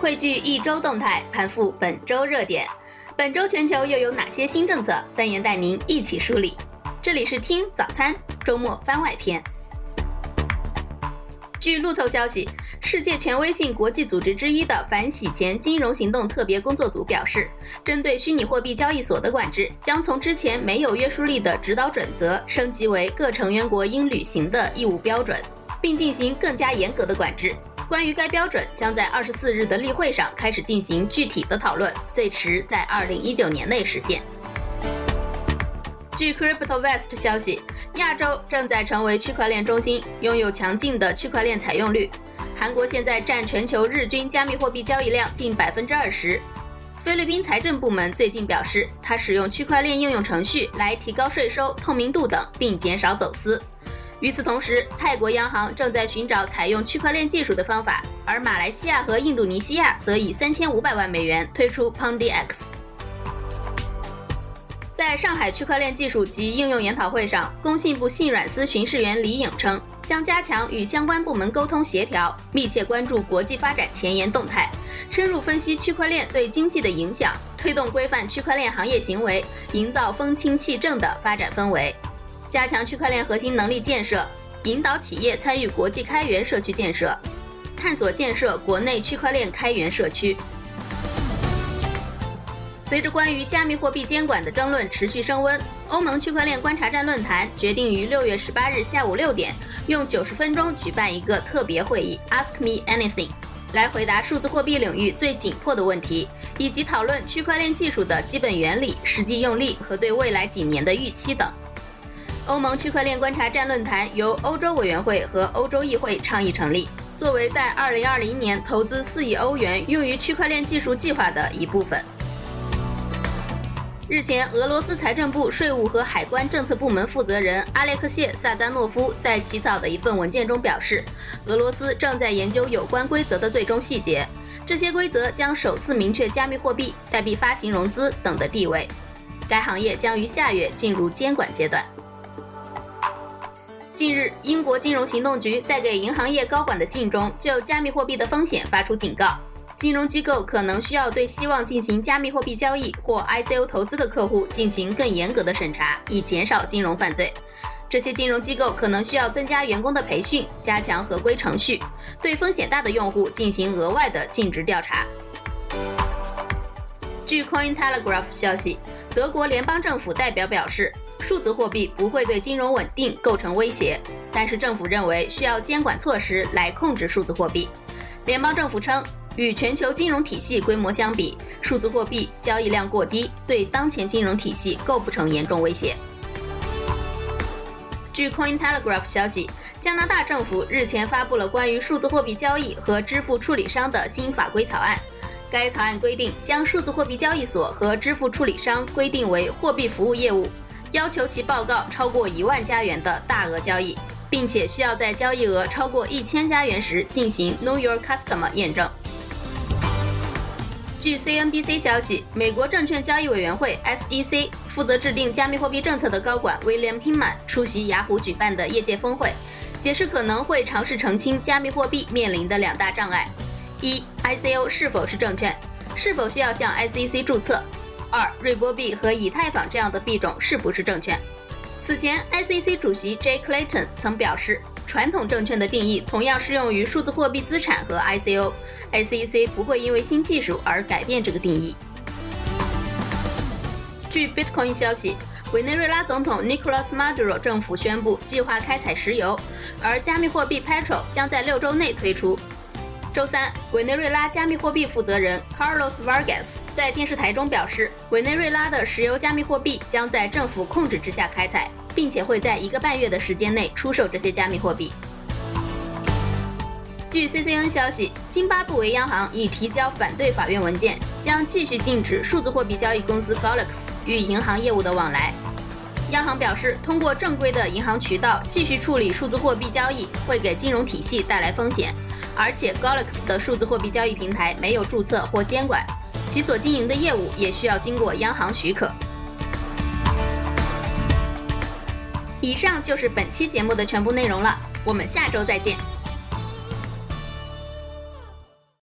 汇聚一周动态，盘复本周热点。本周全球又有哪些新政策？三言带您一起梳理。这里是听早餐周末番外篇。据路透消息，世界权威性国际组织之一的反洗钱金融行动特别工作组表示，针对虚拟货币交易所的管制将从之前没有约束力的指导准则升级为各成员国应履行的义务标准，并进行更加严格的管制。关于该标准，将在二十四日的例会上开始进行具体的讨论，最迟在二零一九年内实现。据 Crypto West 消息，亚洲正在成为区块链中心，拥有强劲的区块链采用率。韩国现在占全球日均加密货币交易量近百分之二十。菲律宾财政部门最近表示，它使用区块链应用程序来提高税收透明度等，并减少走私。与此同时，泰国央行正在寻找采用区块链技术的方法，而马来西亚和印度尼西亚则以三千五百万美元推出 Pondi X。在上海区块链技术及应用研讨会上，工信部信软司巡视员李颖称，将加强与相关部门沟通协调，密切关注国际发展前沿动态，深入分析区块链对经济的影响，推动规范区块链行业行为，营造风清气正的发展氛围。加强区块链核心能力建设，引导企业参与国际开源社区建设，探索建设国内区块链开源社区。随着关于加密货币监管的争论持续升温，欧盟区块链观察站论坛决定于六月十八日下午六点，用九十分钟举办一个特别会议，Ask Me Anything，来回答数字货币领域最紧迫的问题，以及讨论区块链技术的基本原理、实际用例和对未来几年的预期等。欧盟区块链观察站论坛由欧洲委员会和欧洲议会倡议成立，作为在2020年投资4亿欧元用于区块链技术计划的一部分。日前，俄罗斯财政部税务和海关政策部门负责人阿列克谢·萨赞诺夫在起草的一份文件中表示，俄罗斯正在研究有关规则的最终细节，这些规则将首次明确加密货币、代币发行、融资等的地位。该行业将于下月进入监管阶段。近日，英国金融行动局在给银行业高管的信中，就加密货币的风险发出警告。金融机构可能需要对希望进行加密货币交易或 ICO 投资的客户进行更严格的审查，以减少金融犯罪。这些金融机构可能需要增加员工的培训，加强合规程序，对风险大的用户进行额外的尽职调查。据 Cointelegraph 消息，德国联邦政府代表表示。数字货币不会对金融稳定构成威胁，但是政府认为需要监管措施来控制数字货币。联邦政府称，与全球金融体系规模相比，数字货币交易量过低，对当前金融体系构不成严重威胁。据 Cointelegraph 消息，加拿大政府日前发布了关于数字货币交易和支付处理商的新法规草案。该草案规定，将数字货币交易所和支付处理商规定为货币服务业务。要求其报告超过一万加元的大额交易，并且需要在交易额超过一千加元时进行 Know Your Customer 验证。据 CNBC 消息，美国证券交易委员会 SEC 负责制定加密货币政策的高管 William Hinman 出席雅虎举办的业界峰会，解释可能会尝试澄清加密货币面临的两大障碍：一，ICO 是否是证券，是否需要向 SEC 注册。二，瑞波币和以太坊这样的币种是不是证券？此前，SEC 主席 Jay Clayton 曾表示，传统证券的定义同样适用于数字货币资产和 ICO，SEC 不会因为新技术而改变这个定义。据 Bitcoin 消息，委内瑞拉总统 Nicolas Maduro 政府宣布计划开采石油，而加密货币 Petrol 将在六周内推出。周三，委内瑞拉加密货币负责人 Carlos Vargas 在电视台中表示，委内瑞拉的石油加密货币将在政府控制之下开采，并且会在一个半月的时间内出售这些加密货币。据 CCN 消息，津巴布韦央行已提交反对法院文件，将继续禁止数字货币交易公司 Golex 与银行业务的往来。央行表示，通过正规的银行渠道继续处理数字货币交易，会给金融体系带来风险。而且，Golex 的数字货币交易平台没有注册或监管，其所经营的业务也需要经过央行许可。以上就是本期节目的全部内容了，我们下周再见。